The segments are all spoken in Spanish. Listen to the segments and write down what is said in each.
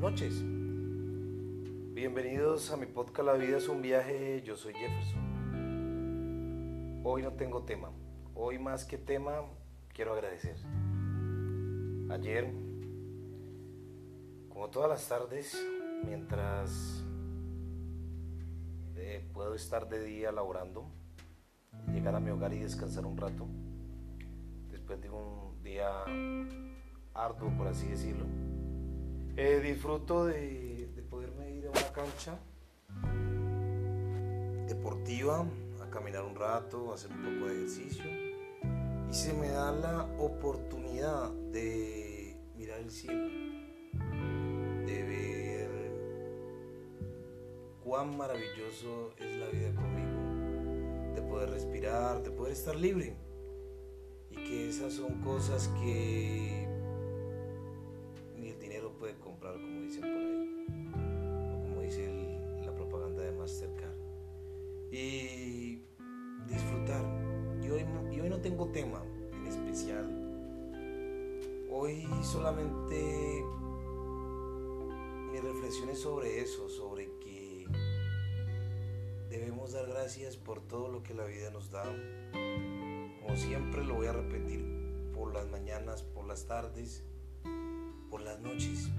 noches. Bienvenidos a mi podcast La vida es un viaje, yo soy Jefferson. Hoy no tengo tema, hoy más que tema quiero agradecer. Ayer, como todas las tardes, mientras eh, puedo estar de día laborando, llegar a mi hogar y descansar un rato, después de un día arduo, por así decirlo, eh, disfruto de, poderme ir a una cancha deportiva, a caminar un rato, a hacer un poco de ejercicio. Y se me da la oportunidad de mirar el cielo, de ver cuán maravilloso es la vida conmigo, de poder respirar, de poder estar libre. Y que esas son cosas que comprar, como dicen por ahí, o como dice la propaganda de Mastercard. Y disfrutar. Y hoy, hoy no tengo tema en especial. Hoy solamente mi reflexión es sobre eso, sobre que debemos dar gracias por todo lo que la vida nos da. Como siempre lo voy a repetir por las mañanas, por las tardes por las noches.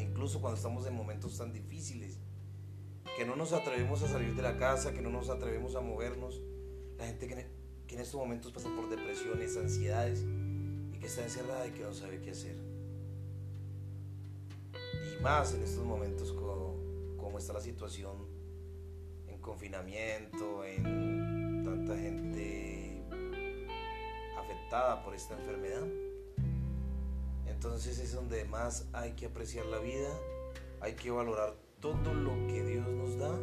E incluso cuando estamos en momentos tan difíciles, que no nos atrevemos a salir de la casa, que no nos atrevemos a movernos. La gente que, en estos momentos pasa por depresiones, ansiedades y que está encerrada y que no sabe qué hacer. Y más en estos momentos como, como está la situación en confinamiento, en tanta gente afectada por esta enfermedad. Entonces es donde más hay que apreciar la vida, hay que valorar todo lo que Dios nos da,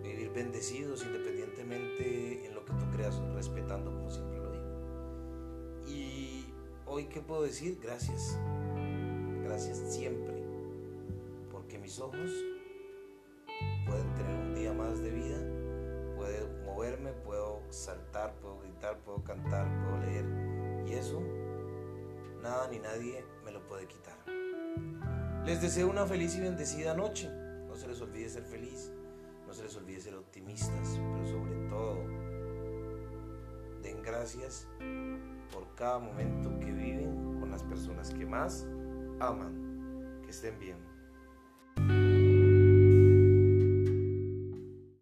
vivir bendecidos independientemente en lo que tú creas, respetando como siempre lo digo. Y hoy qué puedo decir? Gracias, gracias siempre, porque mis ojos pueden tener un día más de vida, puedo moverme, puedo saltar, puedo gritar, puedo cantar, puedo leer, y eso nada ni nadie me lo puede quitar. Les deseo una feliz y bendecida noche. No se les olvide ser feliz, no se les olvide ser optimistas, pero sobre todo, den gracias por cada momento que viven con las personas que más aman. Que estén bien.